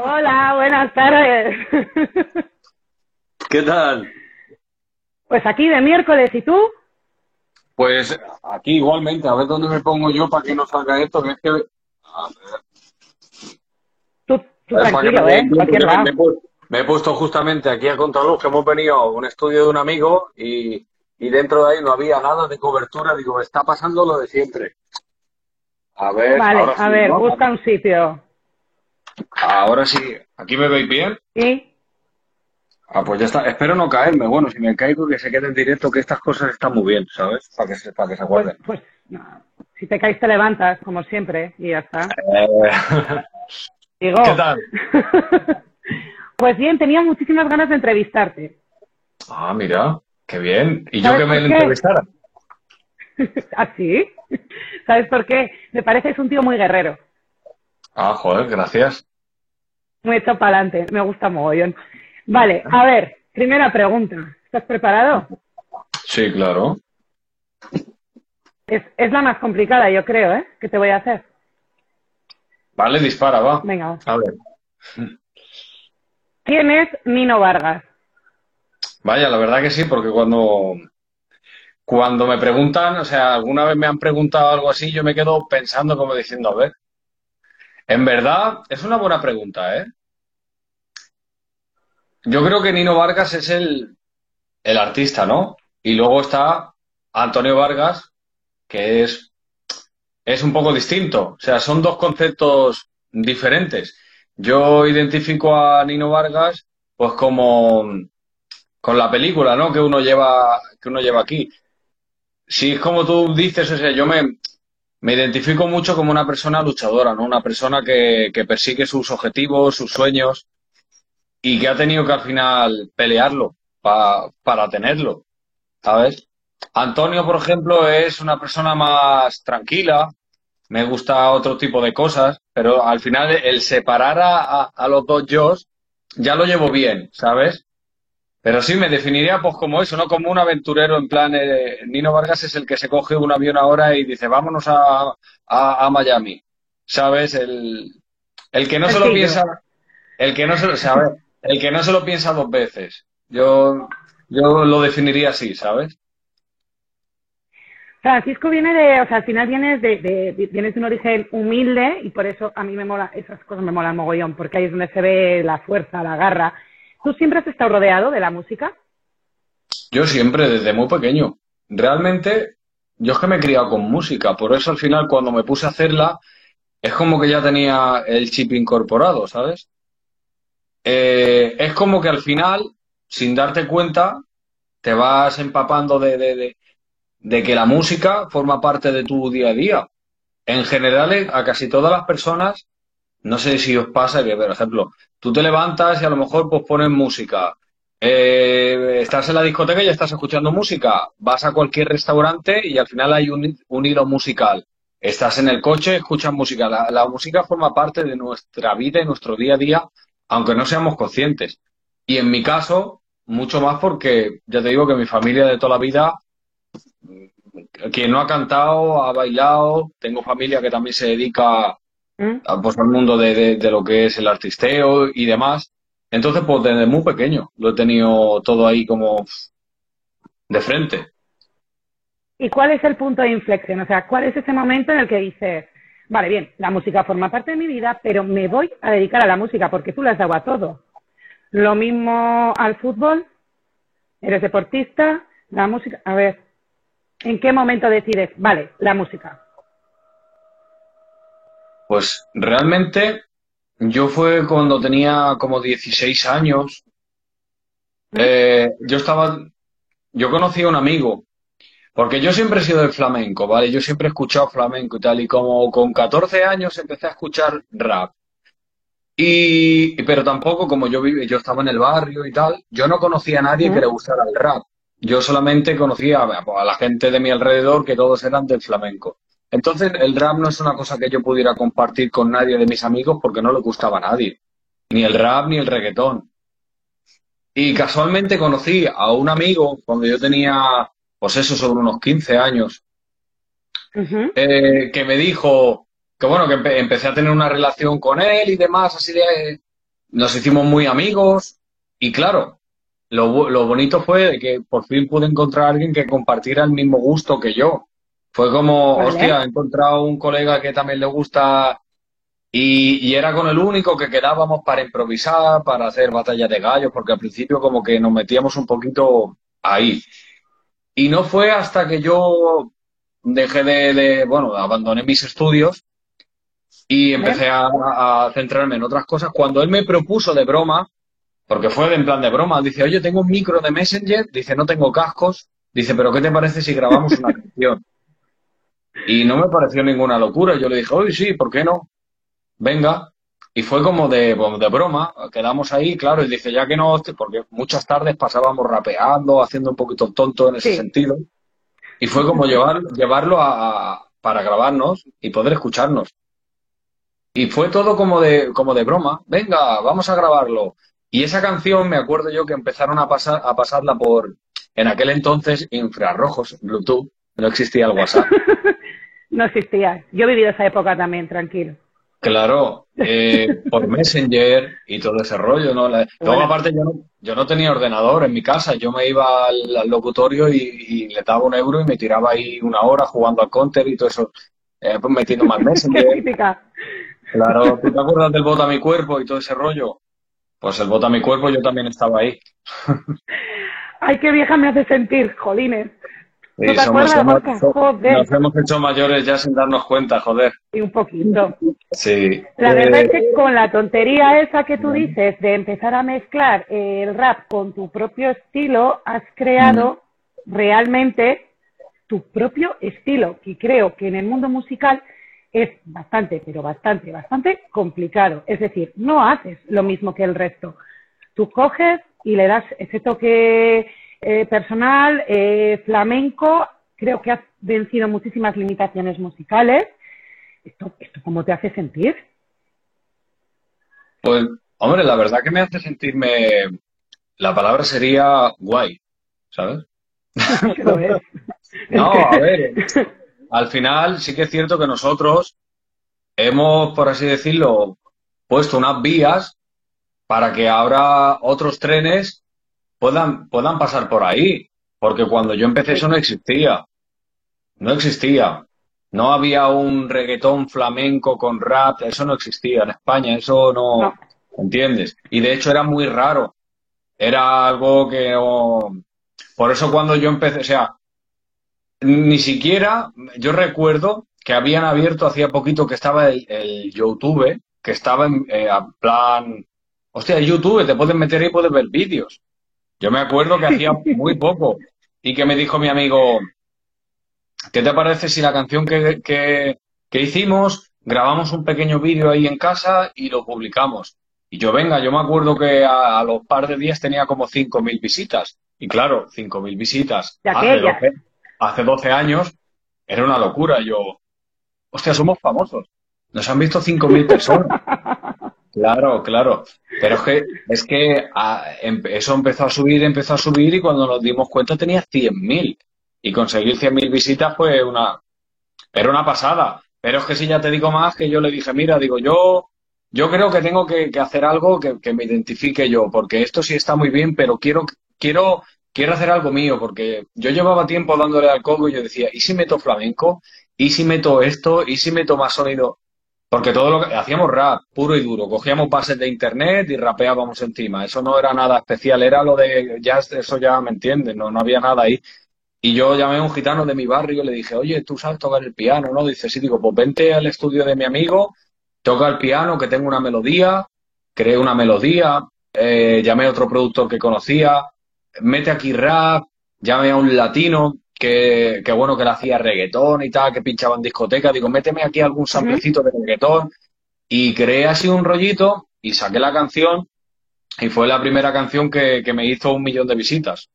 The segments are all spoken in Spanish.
Hola, buenas tardes. ¿Qué tal? Pues aquí de miércoles, ¿y tú? Pues aquí igualmente, a ver dónde me pongo yo para que no salga esto, que es que... A ver, Tú, tú para que tranquilo, me, ¿eh? Cualquier me- lado. me he pu- me he puesto justamente aquí a Contraluz, que hemos venido a un estudio de un amigo y, y dentro de ahí no había nada de cobertura. Digo, me está pasando lo de siempre. A ver, Vale, ahora a sí, ver, ¿no? busca un sitio. Ahora sí. ¿Aquí me veis bien? ¿Sí? Ah, pues ya está. Espero no caerme. Bueno, si me caigo, que se quede en directo, que estas cosas están muy bien, ¿sabes? Para que se, para que se Pues, acuerden. pues no. si te caes te levantas, como siempre, y ya está. Eh, Digo. ¿Qué tal? pues bien, tenía muchísimas ganas de entrevistarte. Ah, mira, qué bien. ¿Y yo ¿Sabes que me entrevistara? ¿Ah, sí? ¿Sabes por qué? Me pareces un tío muy guerrero. Ah, joder, gracias. Muy hecho para adelante. Me gusta mogollón. Vale, a ver, primera pregunta. ¿Estás preparado? Sí, claro. Es, es la más complicada, yo creo, ¿eh? Que te voy a hacer. Vale, dispara, va. Venga, va. A ver. ¿Quién es Nino Vargas? Vaya, la verdad que sí, porque cuando, cuando me preguntan, o sea, alguna vez me han preguntado algo así, yo me quedo pensando como diciendo, a ver, en verdad es una buena pregunta, ¿eh? Yo creo que Nino Vargas es el, el artista, ¿no? Y luego está Antonio Vargas, que es, es un poco distinto. O sea, son dos conceptos diferentes. Yo identifico a Nino Vargas, pues como con la película, ¿no? Que uno lleva, que uno lleva aquí. Si es como tú dices, o sea, yo me, me identifico mucho como una persona luchadora, ¿no? Una persona que, que persigue sus objetivos, sus sueños y que ha tenido que al final pelearlo pa- para tenerlo, ¿sabes? Antonio, por ejemplo, es una persona más tranquila, me gusta otro tipo de cosas, pero al final el separar a, a- a los dos yo ya lo llevo bien, ¿sabes? Pero sí, me definiría pues como eso, ¿no? Como un aventurero en plan, eh, Nino Vargas es el que se coge un avión ahora y dice, vámonos a, a, a Miami, ¿sabes? El, el que no se lo piensa, el que no se lo, ¿sabes? El que no se lo piensa dos veces. Yo, yo lo definiría así, ¿sabes? Francisco viene de, o sea, al final vienes de, de, de- vienes de un origen humilde y por eso a mí me mola, esas cosas me molan mogollón, porque ahí es donde se ve la fuerza, la garra. ¿Tú siempre has estado rodeado de la música? Yo siempre, desde muy pequeño. Realmente, yo es que me he criado con música, por eso al final cuando me puse a hacerla, es como que ya tenía el chip incorporado, ¿sabes? Eh, es como que al final, sin darte cuenta, te vas empapando de, de, de, que la música forma parte de tu día a día. En general, a casi todas las personas, no sé si os pasa que, por ejemplo, tú te levantas y a lo mejor pues pones música. Eh, estás en la discoteca y estás escuchando música. Vas a cualquier restaurante y al final hay un, hilo musical. Estás en el coche, escuchas música. La, la música forma parte de nuestra vida y nuestro día a día, aunque no seamos conscientes. Y en mi caso, mucho más porque ya te digo que mi familia de toda la vida, quien no ha cantado, ha bailado, tengo familia que también se dedica ¿Mm? a, pues, al mundo de, de- de lo que es el artisteo y demás. Entonces, pues desde muy pequeño lo he tenido todo ahí como de frente. ¿Y cuál es el punto de inflexión? O sea, ¿cuál es ese momento en el que dices, vale, bien, la música forma parte de mi vida, pero me voy a dedicar a la música porque tú le has dado a todo? Lo mismo al fútbol, eres deportista, la música, a ver, ¿en qué momento decides, vale, la música? Pues realmente yo fue cuando tenía como 16 años. Eh, yo estaba, yo conocí a un amigo, porque yo siempre he sido del flamenco, ¿vale? Yo siempre he escuchado flamenco y tal, y como con 14 años empecé a escuchar rap. Y, pero tampoco, como yo vive, yo estaba en el barrio y tal, yo no conocía a nadie que le gustara el rap. Yo solamente conocía a, a la gente de mi alrededor que todos eran del flamenco. Entonces, el rap no es una cosa que yo pudiera compartir con nadie de mis amigos porque no le gustaba a nadie. Ni el rap ni el reggaetón. Y casualmente conocí a un amigo cuando yo tenía, pues eso, sobre unos 15 años, eh, que me dijo que bueno, que empe- empecé a tener una relación con él y demás, así de, nos hicimos muy amigos y claro, lo, lo bonito fue que por fin pude encontrar a alguien que compartiera el mismo gusto que yo. Fue como, hostia, he encontrado un colega que también le gusta y, y, era con el único que quedábamos para improvisar, para hacer batallas de gallos, porque al principio como que nos metíamos un poquito ahí. Y no fue hasta que yo dejé de, de bueno, abandoné mis estudios y empecé a, a, centrarme en otras cosas. Cuando él me propuso de broma, porque fue en plan de broma, dice, oye, tengo un micro de Messenger, dice, no tengo cascos, dice, pero ¿qué te parece si grabamos una canción? Y no me pareció ninguna locura. Yo le dije, oye, sí, ¿por qué no? venga. Y fue como de, de broma, quedamos ahí, claro, y dice, ya que no, porque muchas tardes pasábamos rapeando, haciendo un poquito tonto en ese sentido. Y fue como llevar, llevarlo a, para grabarnos y poder escucharnos. Y fue todo como de, como de broma, venga, vamos a grabarlo. Y esa canción me acuerdo yo que empezaron a pasar, a pasarla por, en aquel entonces, infrarrojos, Bluetooth, no existía el WhatsApp. no existía. Yo he vivido esa época también, tranquilo. Claro, eh, por Messenger y todo ese rollo, ¿no? Luego, aparte, yo no, yo no tenía ordenador en mi casa, yo me iba al, locutorio y, le daba un euro y me tiraba ahí una hora jugando al counter y todo eso, eh, pues metiendo más Messenger. Claro, ¿tú te acuerdas del bota mi cuerpo y todo ese rollo? Pues el bota mi cuerpo yo también estaba ahí. Ay, qué vieja me hace sentir, jolines. ¿No te acuerdas, Nos hemos hecho mayores ya sin darnos cuenta, joder. Y un poquito. Sí. La verdad es que eh, con la tontería esa que tú dices de empezar a mezclar el rap con tu propio estilo, has creado mm. realmente tu propio estilo, que creo que en el mundo musical es bastante, pero bastante, bastante complicado. Es decir, no haces lo mismo que el resto. Tú coges y le das ese toque eh, personal, eh, flamenco, creo que has vencido muchísimas limitaciones musicales. ¿Esto, ¿Esto cómo te hace sentir? Pues, hombre, la verdad que me hace sentirme, la palabra sería guay, ¿sabes? no, a ver, al final sí que es cierto que nosotros hemos, por así decirlo, puesto unas vías para que ahora otros trenes puedan, puedan pasar por ahí. Porque cuando yo empecé eso no existía. No existía. No había un reggaetón flamenco con rap, eso no existía en España, eso no, ¿entiendes? Y de hecho era muy raro. Era algo que Por eso cuando yo empecé, o sea, ni siquiera, yo recuerdo que habían abierto hacía poquito que estaba el, YouTube, que estaba en eh, plan, hostia, YouTube, te puedes meter y puedes ver vídeos. Yo me acuerdo que hacía muy poco y que me dijo mi amigo, ¿qué te parece si la canción que, que, hicimos grabamos un pequeño vídeo ahí en casa y lo publicamos? Y yo, venga, yo me acuerdo que a, los par de días tenía como 5.000 visitas. Y claro, 5.000 visitas hace 12, hace 12 años era una locura. Yo, hostia, somos famosos. Nos han visto 5.000 personas. Claro, claro. Pero es que, es que ah, em, eso empezó a subir, empezó a subir y cuando nos dimos cuenta tenía 100.000. Y conseguir 100.000 visitas fue una... Era una pasada. Pero es que si ya te digo más, que yo le dije, mira, digo, yo, yo creo que tengo que, hacer algo que, que, me identifique yo, porque esto sí está muy bien, pero quiero, quiero, quiero hacer algo mío, porque yo llevaba tiempo dándole al coco y yo decía, ¿y si meto flamenco? ¿Y si meto esto? ¿Y si meto más sonido? Porque todo lo que hacíamos rap puro y duro, cogíamos bases de internet y rapeábamos encima. Eso no era nada especial, era lo de ya eso ya me entiendes, no, no había nada ahí. Y yo llamé a un gitano de mi barrio y le dije, oye, ¿tú sabes tocar el piano? ¿No? Dice, sí, digo, pues vente al estudio de mi amigo, toca el piano, que tengo una melodía, creé una melodía, eh, llamé a otro productor que conocía, mete aquí rap, llamé a un latino, que, bueno que le hacía reggaetón y tal, que pinchaba en discoteca. Digo, méteme aquí algún samplecito de reggaetón. Y creé así un rollito y saqué la canción y fue la primera canción que, me hizo un millón de visitas.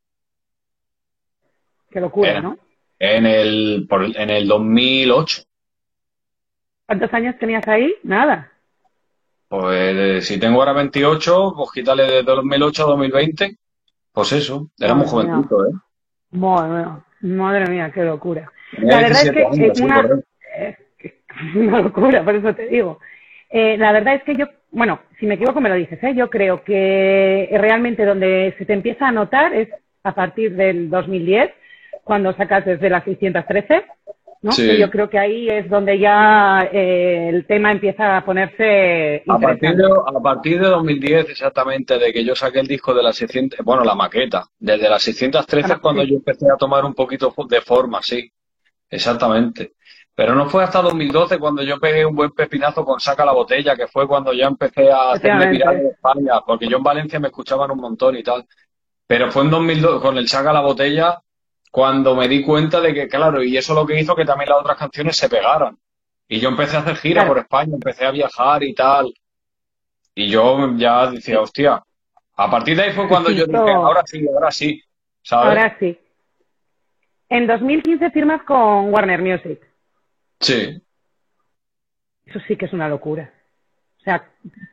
Qué locura, ¿no? En el, en el 2008. ¿Cuántos años tenías ahí? Nada. Pues si tengo ahora 28, pues quítale de 2008 a 2020. Pues eso, era muy jovencito, ¿eh? Bueno, Madre mía, qué locura. La verdad es que es una, una locura, por eso te digo. Eh, la verdad es que yo bueno, si me equivoco me lo dices, ¿eh? yo creo que realmente donde se te empieza a notar es a partir del 2010, cuando sacas desde las 613, ¿no? Sí. yo creo que ahí es donde ya eh, el tema empieza a ponerse A partir, de, a partir de 2010, exactamente, de que yo saqué el disco de las 600, bueno, la maqueta, desde las 613 Ah, es cuando sí. yo empecé a tomar un poquito de forma, sí, exactamente. Pero no fue hasta 2012 cuando yo pegué un buen pepinazo con Saca la Botella, que fue cuando ya empecé a hacerme viral en España, porque yo en Valencia me escuchaban un montón y tal. Pero fue en 2002, con el Saca la Botella, cuando me di cuenta de que, claro, y eso lo que hizo que también las otras canciones se pegaran. Y yo empecé a hacer gira Claro. por España, empecé a viajar y tal. Y yo ya decía, hostia, a partir de ahí fue cuando yo dije, ahora sí, ahora sí, ¿sabes? Ahora sí. En 2015 firmas con Warner Music. Sí. Eso sí que es una locura. O sea,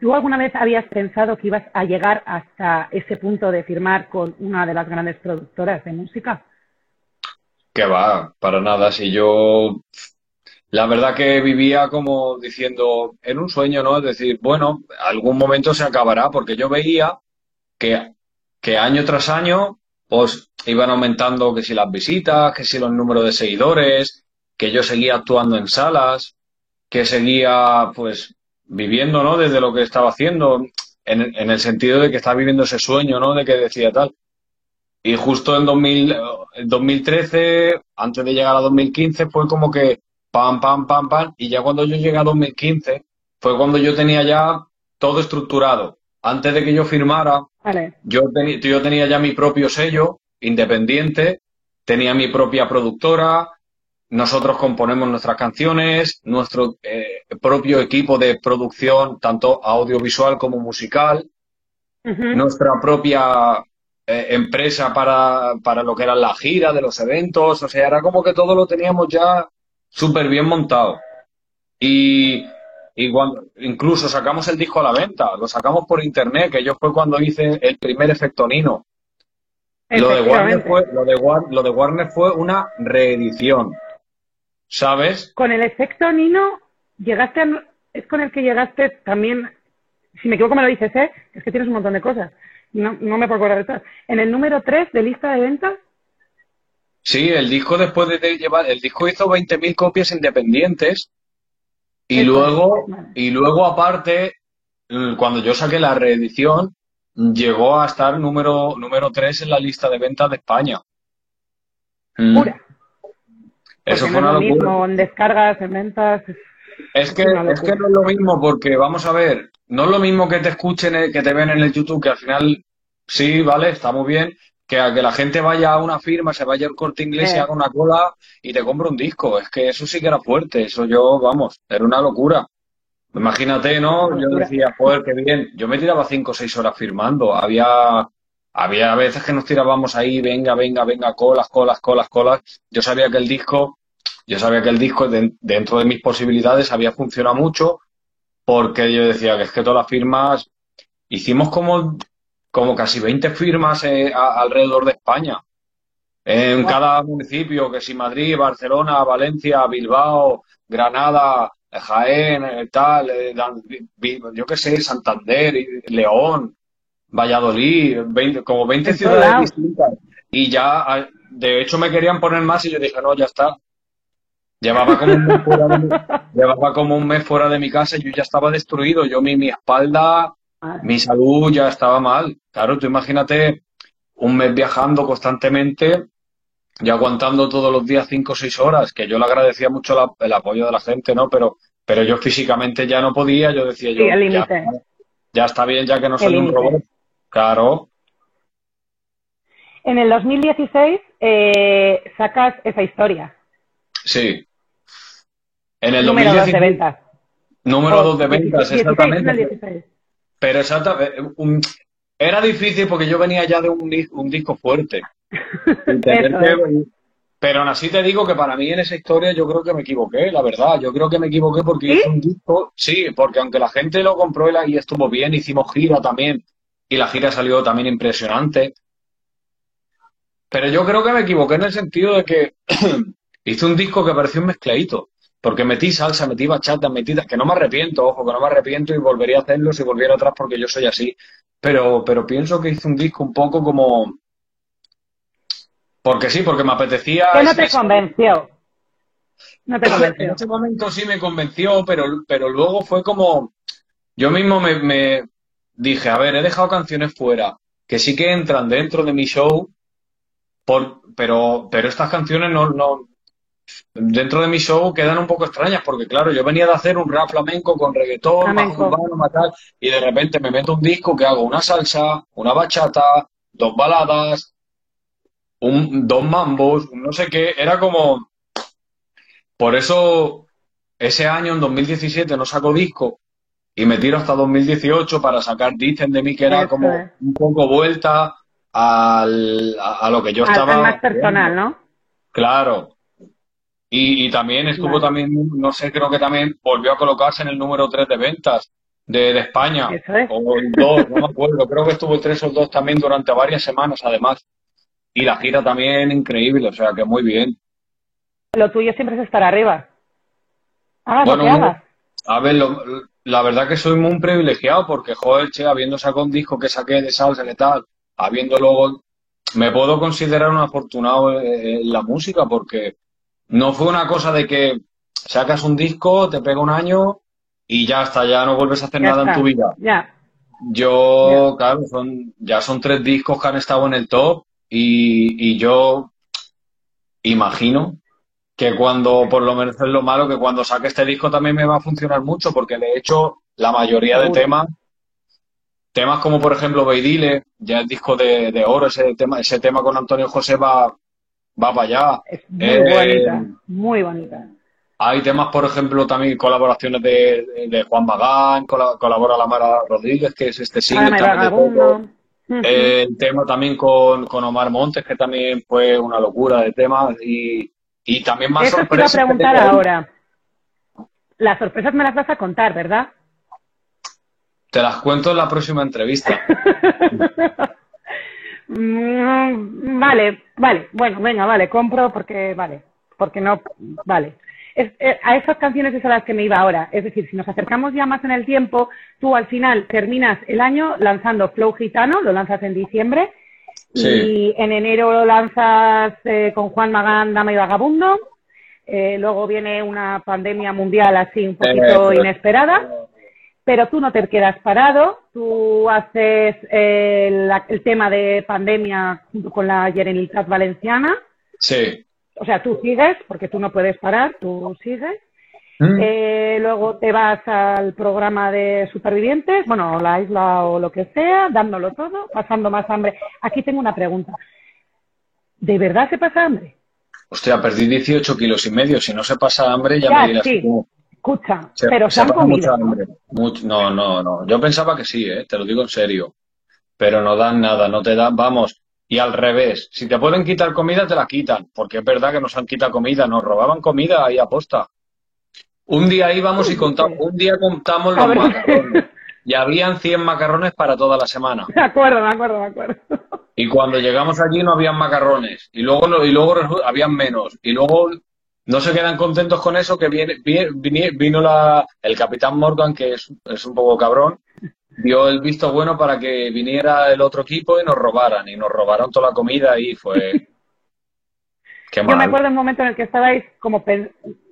¿tú alguna vez habías pensado que ibas a llegar hasta ese punto de firmar con una de las grandes productoras de música? Que va, para nada. Si yo, la verdad que vivía como diciendo, en un sueño, ¿no? Es decir, bueno, algún momento se acabará, porque yo veía que, que año tras año, pues iban aumentando que si las visitas, que si los números de seguidores, que yo seguía actuando en salas, que seguía, pues, viviendo, ¿no? Desde lo que estaba haciendo, en, en el sentido de que estaba viviendo ese sueño, ¿no? De que decía tal. Y justo en 2000, en 2013, antes de llegar a 2015, fue como que pam, pam, pam, pam. Y ya cuando yo llegué a 2015, fue cuando yo tenía ya todo estructurado. Antes de que yo firmara, Vale. yo, yo tenía ya mi propio sello independiente, tenía mi propia productora, nosotros componemos nuestras canciones, nuestro eh, propio equipo de producción, tanto audiovisual como musical nuestra propia eh, empresa para, para lo que era la gira de los eventos, o sea, era como que todo lo teníamos ya súper bien montado. Y, y cuando, incluso sacamos el disco a la venta, lo sacamos por internet, que yo fue cuando hice el primer efecto Nino. Lo de Warner fue, lo de War- lo de Warner fue una reedición, ¿sabes? Con el efecto Nino, llegaste a- es con el que llegaste también, si me equivoco me lo dices, ¿eh? Es que tienes un montón de cosas. No, no me puedo todas. En el número 3 de lista de ventas, Sí, el disco después de llevar, el disco hizo 20.000 copias independientes y luego, y luego aparte, mm, cuando yo saqué la reedición, llegó a estar número, número 3 en la lista de ventas de España. Mm. pura. Eso fue no una es lo locura. mismo en descargas, en ventas. Es que, es que no es lo mismo porque, vamos a ver, no es lo mismo que te escuchen, eh, que te ven en el YouTube, que al final, sí, vale, está muy bien, que a que la gente vaya a una firma, se vaya al Corte Inglés y Eh. haga una cola y te compre un disco. Es que eso sí que era fuerte, eso yo, vamos, era una locura. Imagínate, ¿no? Yo decía, joder, qué bien. Yo me tiraba cinco o seis horas firmando. Había, había veces que nos tirábamos ahí, venga, venga, venga, colas, colas, colas, colas. Yo sabía que el disco, yo sabía que el disco de- dentro de mis posibilidades había funcionado mucho porque yo decía que es que todas las firmas, hicimos como, como casi 20 firmas eh, a- alrededor de España. En cada municipio, que si Madrid, Barcelona, Valencia, Bilbao, Granada, Jaén, eh, tal, eh, yo qué sé, Santander, León, Valladolid, 20 como 20 En todos ciudades distintas. Y ya, ah, de hecho, me querían poner más y yo dije, no, ya está. Llevaba como un mes fuera de mi, llevaba como un mes fuera de mi casa y yo ya estaba destruido. Yo, mi, mi espalda, Madre. mi salud ya estaba mal. Claro, tú imagínate un mes viajando constantemente y aguantando todos los días cinco o seis horas, que yo le agradecía mucho la- el apoyo de la gente, ¿no? Pero, pero yo físicamente ya no podía, yo decía yo, Sí, ya, ya está bien, ya que no El soy un robot. Claro, En el 2016 eh, sacas esa historia. sí. En el número 2 de 2016, ventas. número O 2 de ventas, 16, exactamente. en el 16. Pero exactamente, un- era difícil porque yo venía ya de un, un disco fuerte. Que-. Pero aún así te digo que para mí en esa historia yo creo que me equivoqué, la verdad. Yo creo que me equivoqué porque ¿Sí? hice un disco, sí, porque aunque la gente lo compró y, la- y estuvo bien, hicimos gira también y la gira salió también impresionante. Pero yo creo que me equivoqué en el sentido de que hice un disco que pareció un mezcladito. Porque metí salsa, metí bachata, metí, que no me arrepiento, ojo, que no me arrepiento y volvería a hacerlo si volviera atrás porque yo soy así. Pero, pero pienso que hice un disco un poco como, porque sí, porque me apetecía. ¿Qué no te convenció? No te convenció. En ese momento sí me convenció, pero, pero luego fue como. Yo mismo me, me dije, a ver, he dejado canciones fuera que sí que entran dentro de mi show, por, pero, pero estas canciones no, no, dentro de mi show quedan un poco extrañas, porque claro, yo venía de hacer un rap flamenco con reggaetón, más urbano, y de repente me meto un disco que hago una salsa, una bachata, dos baladas, un, dos mambos, no sé qué, era como... Por eso ese año, en 2017, no saco disco y me tiro hasta 2018 para sacar Dicen de mí, que era como un poco vuelta al, a, lo que yo estaba... más personal, ¿no? Claro. Y, también estuvo también, no sé, creo que también volvió a colocarse en el número 3 de ventas de, España. O el 2, no me acuerdo. Creo que estuvo el 3 o el 2 también durante varias semanas, además. Y la gira también increíble, o sea que muy bien. Lo tuyo siempre es estar arriba. bueno, A ver, la verdad que soy muy privilegiado porque, joder, che, habiendo sacado un disco que saqué de salsa y tal, habiendo luego, me puedo considerar un afortunado en la música porque no fue una cosa de que sacas un disco, te pega un año y ya está, ya no vuelves a hacer nada en tu vida. Ya. Yo, claro, son, ya son tres discos que han estado en el top y, yo imagino que cuando, por lo menos es lo malo, que cuando saque este disco también me va a funcionar mucho, porque de hecho la mayoría de temas, temas como por ejemplo Beidile, ya el disco de, oro, ese tema, ese tema con Antonio José va, va para allá. Es muy eh, bonita, muy bonita. Hay temas, por ejemplo, también colaboraciones de, Juan Magán, colabora la Mara Rodríguez, que es este single también el tema también con, Omar Montes, que también fue una locura de temas. Y, y también más Eso sorpresas. Te iba a preguntar ahora. Las sorpresas me las vas a contar, ¿verdad? Te las cuento en la próxima entrevista. Mm, vale, vale. Bueno, venga, vale, compro porque, vale. Porque no, vale. Eh, a esas canciones es a las que me iba ahora. Es decir, si nos acercamos ya más en el tiempo, tú al final terminas el año lanzando Flow Gitano, lo lanzas en diciembre, y en enero lo lanzas eh, con Juan Magán, Dama y Vagabundo. Eh, luego viene una pandemia mundial así un poquito inesperada, pero tú no te quedas parado, tú haces el, tema de pandemia junto con la Generalitat Valenciana. Sí o sea, tú sigues, porque tú no puedes parar, tú sigues. Mm. Eh, luego te vas al programa de supervivientes, bueno, la isla o lo que sea, dándolo todo, pasando más hambre. Aquí tengo una pregunta. ¿De verdad se pasa hambre? Hostia, perdí 18 kilos y medio. Si no se pasa hambre, ya, me dirás sí. Escucha, pero se, han comido. no, no, no. Yo pensaba que sí, ¿eh? te lo digo en serio. Pero no dan nada, no te dan. Vamos, y al revés, si te pueden quitar comida, te la quitan, porque es verdad que nos han quitado comida, nos robaban comida ahí aposta. Un día íbamos y contamos, un día contamos los macarrones. Y habían 100 macarrones para toda la semana. De acuerdo, de acuerdo, de acuerdo. Y cuando llegamos allí no habían macarrones. Y luego, y luego habían menos. Y luego no se quedan contentos con eso, que viene, vino la, el capitán Morgan, que es, es un poco cabrón, dio el visto bueno para que viniera el otro equipo y nos robaran. Y nos robaron toda la comida y fue. Qué Yo me acuerdo un momento en el que estabais como.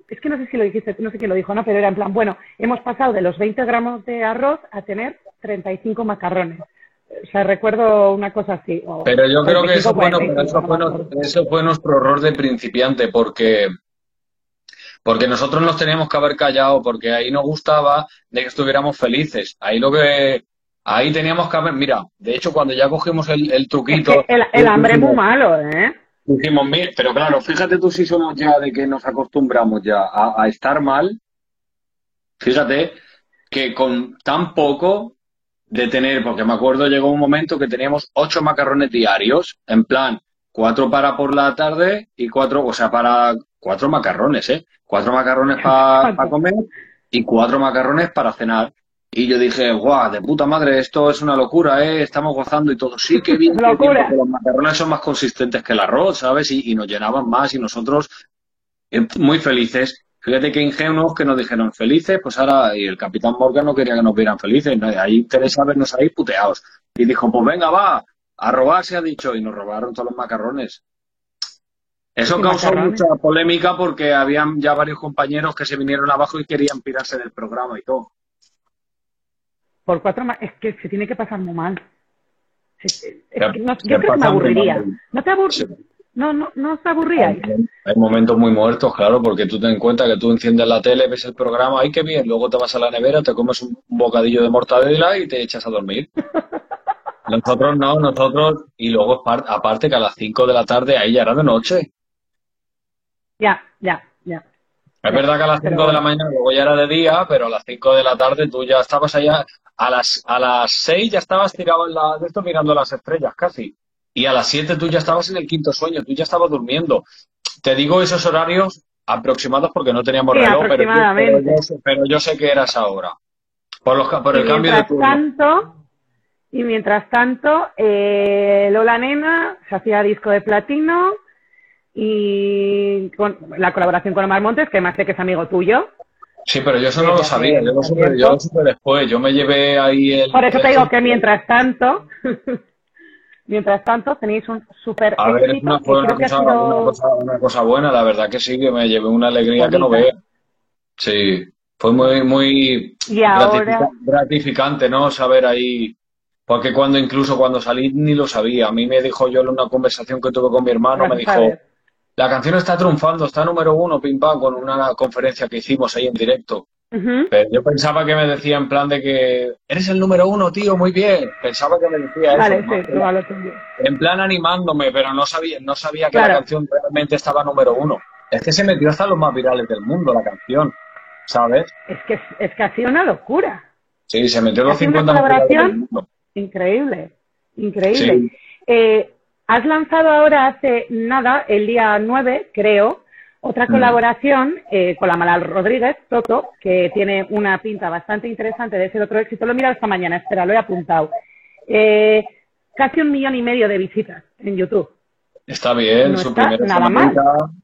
Es que no sé si lo dijiste, no sé quién lo dijo, ¿no? Pero era en plan, bueno, hemos pasado de los 20 gramos de arroz a tener 35 macarrones. O sea, recuerdo una cosa así. pero yo creo que eso, bueno, eso, fue, eso fue nuestro error de principiante, porque porque nosotros nos teníamos que haber callado, porque ahí nos gustaba de que estuviéramos felices. Ahí lo que ahí teníamos que haber, mira, de hecho cuando ya cogimos el, truquito. el, hambre es muy malo, ¿eh? Dijimos, pero claro, fíjate tú si somos ya de que nos acostumbramos ya a, a estar mal. Fíjate que con tan poco de tener, porque me acuerdo llegó un momento que teníamos ocho macarrones diarios, en plan, cuatro para por la tarde y cuatro, o sea, para cuatro macarrones, ¿eh? Cuatro macarrones para comer y cuatro macarrones para cenar. Y yo dije, guau, de puta madre, esto es una locura, ¿eh? Estamos gozando y todo. Sí, qué bien, porque los macarrones son más consistentes que el arroz, ¿sabes? Y, nos llenaban más y nosotros eh, muy felices. Fíjate que ingenuos que nos dijeron felices, pues ahora, y el capitán Morgan no quería que nos vieran felices, ¿no? ahí interesa vernos ahí puteados. Y dijo, pues venga, va, a robar se ha dicho, y nos robaron todos los macarrones. Eso causó mucha polémica porque habían ya varios compañeros que se vinieron abajo y querían pirarse del programa y todo. Por cuatro es que se tiene que pasar muy mal. yo creo que me aburriría. ¿No te aburriría? No, no, no se aburría. Hay, momentos muy muertos, claro, porque tú ten en cuenta que tú enciendes la tele, ves el programa, ay, qué bien, luego te vas a la nevera, te comes un bocadillo de mortadela y te echas a dormir. nosotros no, nosotros, y luego aparte que a las 5 de la tarde ahí ya era de noche. Ya, ya, ya. Es verdad que a las 5 de la mañana luego ya era de día, pero a las 5 de la tarde tú ya estabas allá, a las, a las 6 ya estabas tirado en la, de esto mirando las estrellas casi. Y a las 7 tú ya estabas en el quinto sueño, tú ya estabas durmiendo. Te digo esos horarios aproximados porque no teníamos reloj, pero yo, pero, yo sé, que eras ahora. Por, los, por el cambio de turno. Tanto, y mientras tanto, eh, Lola Nena se hacía disco de platino y con la colaboración con Omar Montes, que más sé que es amigo tuyo. Sí, pero yo eso no lo sabía, yo lo supe, yo lo supe después, yo me llevé ahí el... Por eso te digo que mientras tanto, mientras tanto tenéis un súper A ver, es una, cosa, una, cosa, buena, la verdad que sí, que me llevé una alegría que no vea. Sí, fue muy, muy gratificante, ¿no? Saber ahí, porque cuando incluso cuando salí ni lo sabía, a mí me dijo yo en una conversación que tuve con mi hermano, me dijo... La canción está triunfando, está número uno, pim pam, con una conferencia que hicimos ahí en directo. Pero yo pensaba que me decía en plan de que eres el número uno, tío, muy bien. Pensaba que me decía vale, eso. Sí, vale, en plan animándome, pero no sabía, no sabía que la canción realmente estaba número uno. Es que se metió hasta los más virales del mundo la canción, ¿sabes? Es que, es que ha sido una locura. Sí, se metió los 50 una colaboración increíble, increíble. Eh, Has lanzado ahora hace nada, el día 9, creo, otra mm. colaboración eh, con la Malal Rodríguez, Toto, que tiene una pinta bastante interesante de ser otro éxito. Lo he mirado esta mañana, espera, lo he apuntado. Eh, casi un millón y medio de visitas en YouTube. Está bien, su primera nada mal.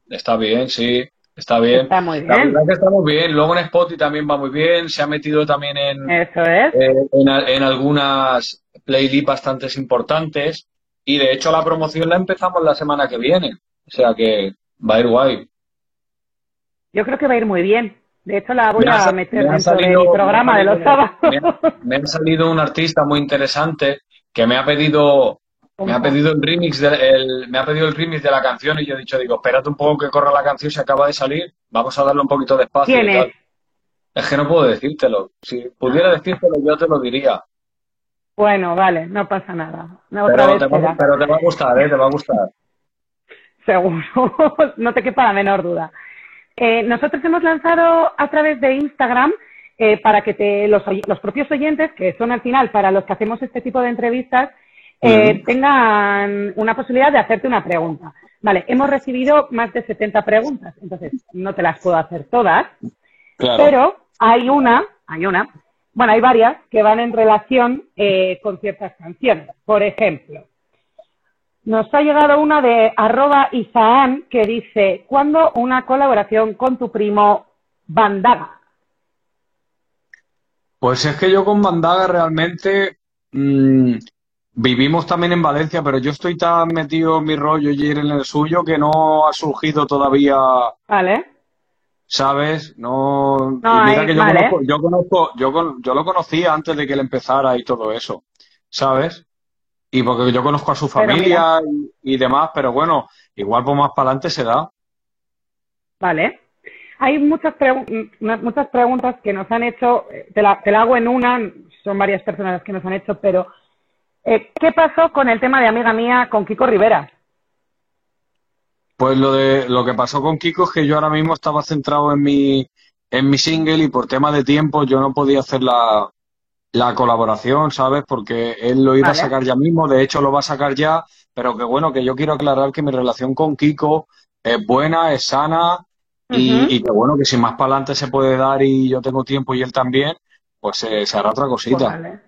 Está bien, sí. Está bien. Está muy bien. La verdad que está muy bien. Luego en Spotify también va muy bien. Se ha metido también en, Eso es. Eh, en, en, algunas playlists bastante importantes. Y de hecho la promoción la empezamos la semana que viene. O sea que va a ir guay. Yo creo que va a ir muy bien. De hecho, la voy a meter dentro de mi programa de los sábados. Me ha, salido un artista muy interesante que me ha pedido me ha pedido el remix de, el, me ha pedido el remix de la canción y yo he dicho, digo, espérate un poco que corra la canción, se acaba de salir, vamos a darle un poquito de espacio. ¿Quién es? Es que no puedo decírtelo. Si pudiera decírtelo, yo te lo diría. Bueno, vale, no pasa nada. pero, te va, pero, te va, a gustar, ¿eh? Te va a gustar. Seguro, no te quepa la menor duda. Eh, nosotros hemos lanzado a través de Instagram eh, para que te, los, los, propios oyentes, que son al final para los que hacemos este tipo de entrevistas, eh, tengan una posibilidad de hacerte una pregunta. Vale, hemos recibido más de 70 preguntas, entonces no te las puedo hacer todas, pero hay una, hay una bueno, hay varias que van en relación eh, con ciertas canciones. Por ejemplo, nos ha llegado una de arroba Isaan que dice, ¿cuándo una colaboración con tu primo Bandaga? Pues es que yo con Bandaga realmente mm, vivimos también en Valencia, pero yo estoy tan metido en mi rollo y en el suyo que no ha surgido todavía vale. ¿Sabes? No, mira que yo, conozco, yo conozco, yo, yo lo conocía antes de que él empezara y todo eso, ¿sabes? Y porque yo conozco a su familia y, demás, pero bueno, igual por más para adelante se da. Vale. Hay muchas, muchas preguntas que nos han hecho, te la, te la hago en una, son varias personas las que nos han hecho, pero eh, ¿qué pasó con el tema de amiga mía con Kiko Rivera? Pues lo de lo que pasó con Kiko es que yo ahora mismo estaba centrado en mi en mi single y por tema de tiempo yo no podía hacer la, la colaboración, ¿sabes? Porque él lo iba a sacar ya mismo, de hecho lo va a sacar ya, pero que bueno, que yo quiero aclarar que mi relación con Kiko es buena, es sana y, que bueno, que si más para adelante se puede dar y yo tengo tiempo y él también, pues se hará otra cosita. Pues vale,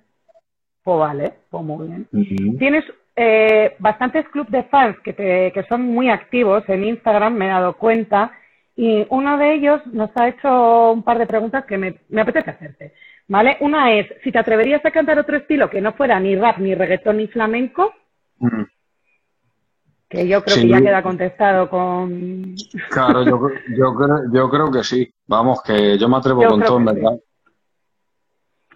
pues, vale. pues muy bien. ¿Tienes eh, bastantes clubes de fans que, te, que son muy activos en Instagram, me he dado cuenta, y uno de ellos nos ha hecho un par de preguntas que me, me apetece hacerte. ¿Vale? Una es, si te atreverías a cantar otro estilo que no fuera ni rap, ni reggaetón, ni flamenco, Mm. que yo creo Sí. que ya queda contestado con... Claro, yo, yo, creo, yo creo que sí. Vamos, que yo me atrevo Yo con todo, sí. verdad.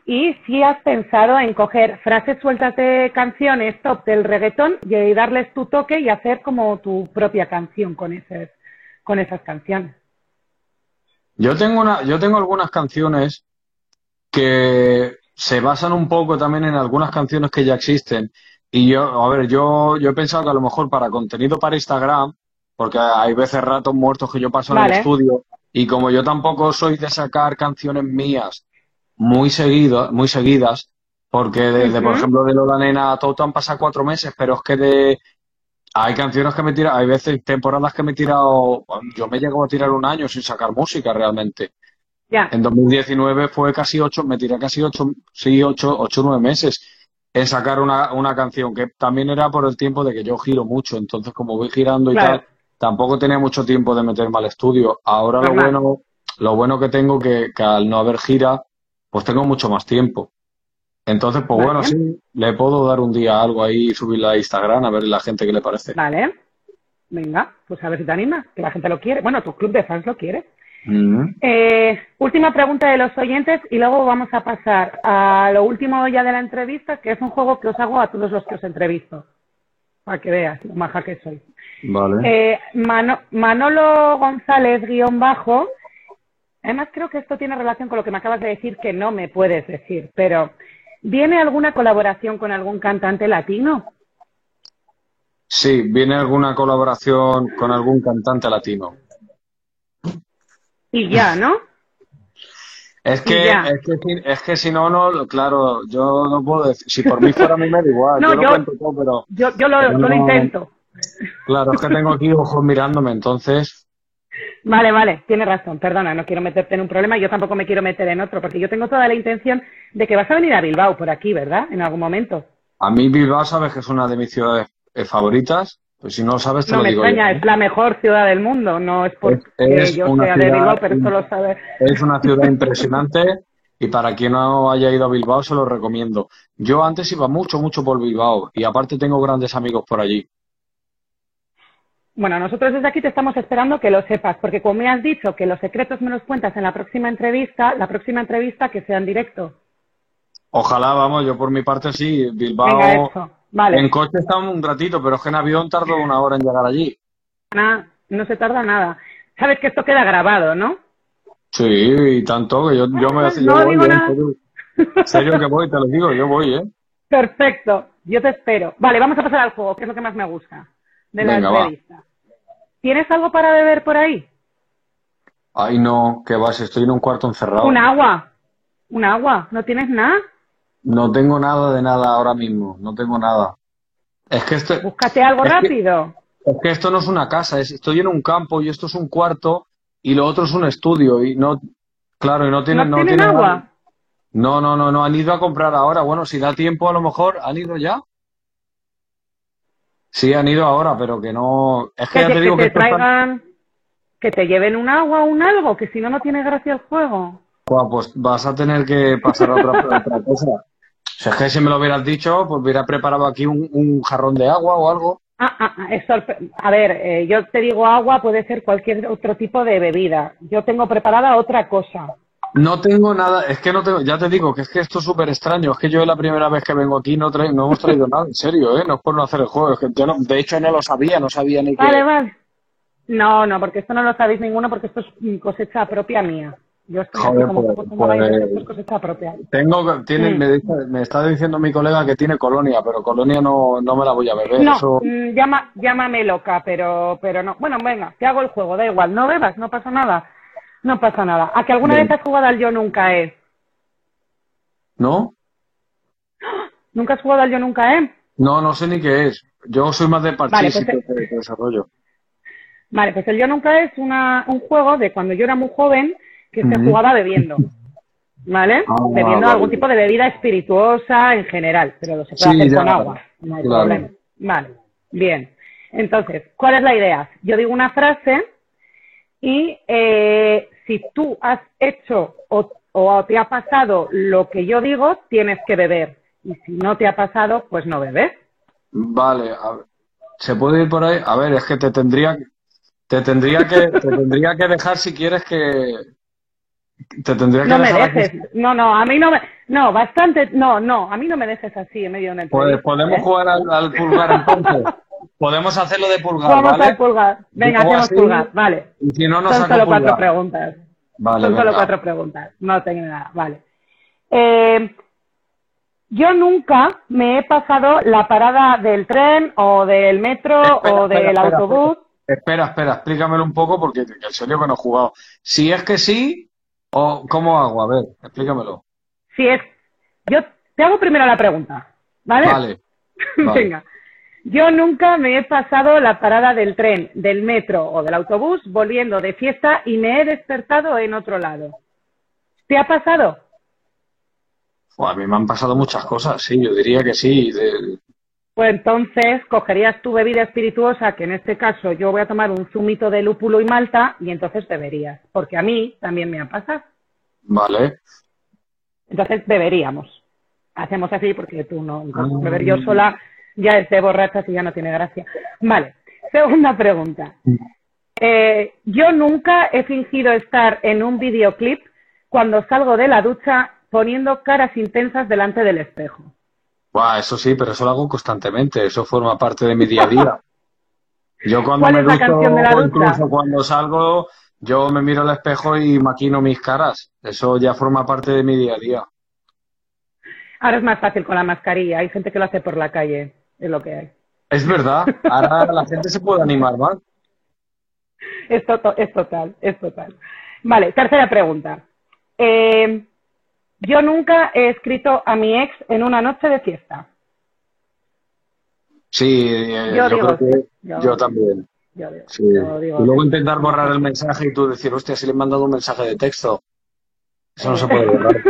Y si has pensado en coger frases sueltas de canciones top del reggaetón y darles tu toque y hacer como tu propia canción con, ese, con esas canciones. Yo tengo una, yo tengo algunas canciones que se basan un poco también en algunas canciones que ya existen. Y yo, a ver, yo, yo he pensado que a lo mejor para contenido para Instagram, porque hay veces ratos muertos que yo paso en el estudio, y como yo tampoco soy de sacar canciones mías muy seguido, muy seguidas, porque desde, por ejemplo, de Lola Nena a Toto han pasado cuatro meses, pero es que de, hay canciones que me tiran, hay veces, temporadas que me he tirado, yo me llego a tirar un año sin sacar música realmente. En 2019 fue casi ocho, me tiré casi ocho, sí, ocho, ocho, nueve meses en sacar una, una canción, que también era por el tiempo de que yo giro mucho, entonces como voy girando y Claro. tal, tampoco tenía mucho tiempo de meterme al estudio. Ahora lo bueno, lo bueno que tengo que, que al no haber gira, pues tengo mucho más tiempo. Entonces, pues Vale. bueno, sí, le puedo dar un día algo ahí y subirla a Instagram a ver la gente qué le parece. vale. Venga, pues a ver si te animas, que la gente lo quiere. Bueno, tu club de fans lo quiere. Mm. Eh, última pregunta de los oyentes y luego vamos a pasar a lo último ya de la entrevista, que es un juego que os hago a todos los que os entrevisto. Para que veas lo maja que soy. Vale. Eh, Mano- Manolo González guion bajo. Además creo que esto tiene relación con lo que me acabas de decir que no me puedes decir, pero ¿viene alguna colaboración con algún cantante latino? Sí, viene alguna colaboración con algún cantante latino. Y ya, ¿no? Es que, es que, si- es que si no, no, claro, yo no puedo decir, si por mí fuera a mí me da igual, No, yo lo yo- cuento todo, pero Yo, yo lo, Pero lo intento. claro, es que tengo aquí ojos mirándome, entonces, Vale, vale, tienes razón. Perdona, no quiero meterte en un problema. Yo tampoco me quiero meter en otro, porque yo tengo toda la intención de que vas a venir a Bilbao por aquí, ¿verdad? En algún momento. a mí Bilbao sabes que es una de mis ciudades eh, favoritas, pues si no lo sabes te No lo me digo extraña, yo. es la mejor ciudad del mundo. No es porque Es- es yo sea de Bilbao, pero esto lo sabe. Es una ciudad impresionante y para quien no haya ido a Bilbao se lo recomiendo. Yo antes iba mucho, mucho por Bilbao y aparte tengo grandes amigos por allí. Bueno, nosotros desde aquí te estamos esperando que lo sepas, porque como me has dicho que los secretos me los cuentas en la próxima entrevista, la próxima entrevista que sea en directo. Ojalá, vamos, yo por mi parte sí, Bilbao. Venga. Vale. En coche está un ratito, pero es que en avión tardo una hora en llegar allí. No se tarda nada. Sabes que esto queda grabado, ¿no? Sí, y tanto que yo, yo me yo no voy, digo ¿eh? nada. En serio, En serio que voy, te lo digo, yo voy, ¿eh? Perfecto, yo te espero. Vale, vamos a pasar al juego, que es lo que más me gusta de la Venga, va. entrevista. ¿Tienes algo para beber por ahí? Ay, no, que vas, estoy en un cuarto encerrado. Un agua. Un agua. ¿No tienes nada? No tengo nada de nada ahora mismo, no tengo nada. Es que esto, Búscate algo Es que- rápido. es que esto no es una casa, es- estoy en un campo y esto es un cuarto y lo otro es un estudio y no, claro, y no tienen, ¿No no tienen tienen agua? No, no, no, no, han ido a comprar ahora. Bueno, si da tiempo, a lo mejor han ido ya. Sí, han ido ahora, pero que no. Es que Que, ya te que digo que te traigan, que te lleven un agua o un algo, que si no, no tiene gracia el juego. Buah, pues vas a tener que pasar a otra, otra cosa. Si es que si me lo hubieras dicho, pues hubiera preparado aquí un, un jarrón de agua o algo. Ah, ah, ah, es A ver, eh, yo te digo agua, puede ser cualquier otro tipo de bebida. Yo tengo preparada otra cosa. No tengo nada, es que no tengo, ya te digo que es que esto es súper extraño, es que yo la primera vez que vengo aquí no, trae- no hemos traído nada, en serio, ¿eh? No es por no hacer el juego, es que yo no- de hecho no lo sabía, no sabía ni que... Vale, vale. No, no, porque esto no lo sabéis ninguno, porque esto es mm, cosecha propia mía. Yo estoy Joder, como pues- como pues- esto es cosecha propia. Tengo, tiene, Mm. me, dice- me está diciendo mi colega que tiene colonia, pero colonia no, no me la voy a beber. No, Eso, mm, llama, llámame loca, pero, pero no. Bueno, venga, te hago el juego, da igual, no bebas, no pasa nada. No pasa nada. ¿A que alguna Bien. vez has jugado al Yo Nunca Es? ¿no? ¿Nunca has jugado al Yo Nunca Es? No, no sé ni qué es. Yo soy más de parchís Vale, pues, de, de desarrollo. Vale, pues el Yo Nunca Es una, un juego de cuando yo era muy joven que se jugaba bebiendo. ¿Vale? Ah, bebiendo vale. algún tipo de bebida espirituosa en general, pero lo se puede Sí, hacer ya, con agua, no hay claro. problema. Vale, bien. Entonces, ¿cuál es la idea? Yo digo una frase Y eh, si tú has hecho o, o te ha pasado lo que yo digo, tienes que beber. Y si no te ha pasado, pues no bebes. Vale, a ver, ¿se puede ir por ahí? A ver, es que te tendría, te tendría que, te tendría que dejar si quieres que, te tendría que No me aquí. No, no, a mí no me. No, bastante. No, no, a mí no me dejes así en medio de una Pues podemos ¿eh? jugar al, al pulgar entonces. Podemos hacerlo de pulgar, Vamos ¿vale? al pulgar. Venga, hacemos así, pulgar. Vale. Y si no, nos Son solo cuatro preguntas. Vale, Son solo cuatro preguntas. No tengo nada. Vale. Eh, yo nunca me he pasado la parada del tren o del metro Espera, o del espera, autobús. Espera, espera, explícamelo un poco porque en serio que no he jugado. Si es que sí, o ¿cómo hago? A ver, explícamelo. Si es. Yo te hago primero la pregunta. ¿Vale? Vale. vale. Venga. Yo nunca me he pasado la parada del tren, del metro o del autobús volviendo de fiesta y me he despertado en otro lado. ¿Te ha pasado? A mí me han pasado muchas cosas, sí, yo diría que sí. de- Pues entonces cogerías tu bebida espirituosa, que en este caso yo voy a tomar un zumito de lúpulo y malta, y entonces beberías. Porque a mí también me ha pasado. Vale. Entonces beberíamos. Hacemos así porque tú no. Ah. Beber yo sola ya es de borrachas y ya no tiene gracia. Vale. Segunda pregunta. Eh, yo nunca he fingido estar en un videoclip cuando salgo de la ducha poniendo caras intensas delante del espejo. Buah, eso sí, pero eso lo hago constantemente, eso forma parte de mi día a día. Yo cuando ¿Cuál me es la ducho canción de la o ducha? incluso cuando salgo, yo me miro al espejo y maquino mis caras. Eso ya forma parte de mi día a día. Ahora es más fácil con la mascarilla. Hay gente que lo hace por la calle. Es lo que hay. Es verdad, ahora la gente se puede animar más. Es, to- es total, es total. Vale, tercera pregunta. Eh, yo nunca he escrito a mi ex en una noche de fiesta. Sí, eh, Yo yo, digo, creo que yo- yo también. Yo digo, Sí. digo Y luego intentar borrar el mensaje y tú decir, hostia, si le he mandado un mensaje de texto. Eso no se puede borrar.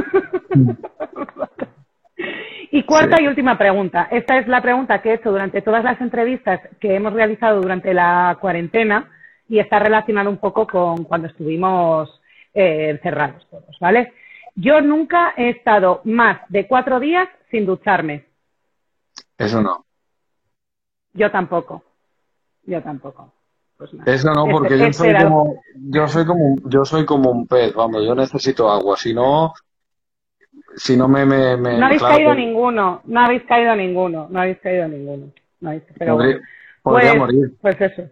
Y cuarta Sí. y última pregunta. Esta es la pregunta que he hecho durante todas las entrevistas que hemos realizado durante la cuarentena y está relacionada un poco con cuando estuvimos eh, encerrados todos, ¿vale? Yo nunca he estado más de cuatro días sin ducharme. Eso no. Yo tampoco. Yo tampoco. Pues nada. Eso no, Este- porque yo soy como, yo soy como, yo soy como un pez, vamos, yo necesito agua, si no, si no me, me, me- No habéis claro caído ninguno, no habéis caído ninguno, no habéis caído ninguno. No habéis- pero podría, bueno. podría pues, morir. Pues eso.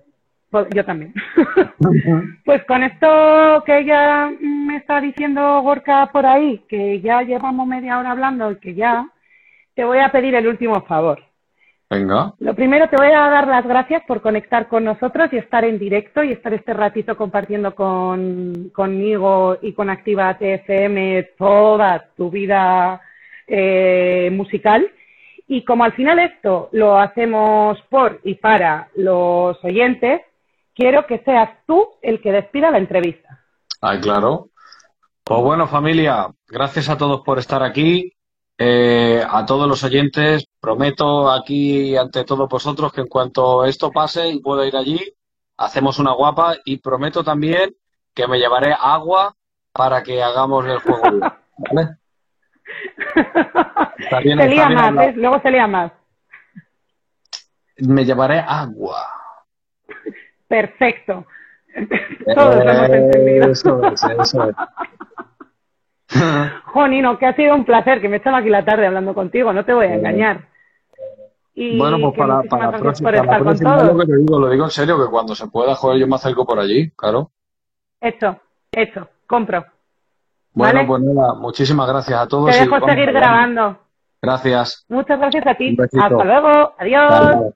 Pues yo también. pues con esto que ya me está diciendo Gorka por ahí, que ya llevamos media hora hablando y que ya, te voy a pedir el último favor. Venga, Lo primero, te voy a dar las gracias por conectar con nosotros y estar en directo y estar este ratito compartiendo con, conmigo y con Activa TFM toda tu vida eh, musical. Y como al final esto lo hacemos por y para los oyentes, quiero que seas tú el que despida la entrevista. ay, claro. Pues bueno, familia, gracias a todos por estar aquí. Eh, a todos los oyentes, prometo aquí ante todos vosotros que en cuanto esto pase y pueda ir allí, hacemos una guapa y prometo también que me llevaré agua para que hagamos el juego. ¿Vale? Está bien, se está lía bien más. ¿ves? Luego se lía más. Me llevaré agua. Perfecto. Todos lo hemos entendido. Eso es, eso es. Jonino, que ha sido un placer, que me he echado aquí la tarde hablando contigo, no te voy a engañar. Y Bueno, pues para, para, la próxima, para la lo que te digo, lo digo en serio, que cuando se pueda, joder, yo me acerco por allí, claro. Hecho, hecho, compro. Bueno, ¿Vale? pues nada, muchísimas gracias a todos. Te dejo seguir grabando. Gracias. Muchas gracias a ti. Hasta luego. Adiós. Hasta luego.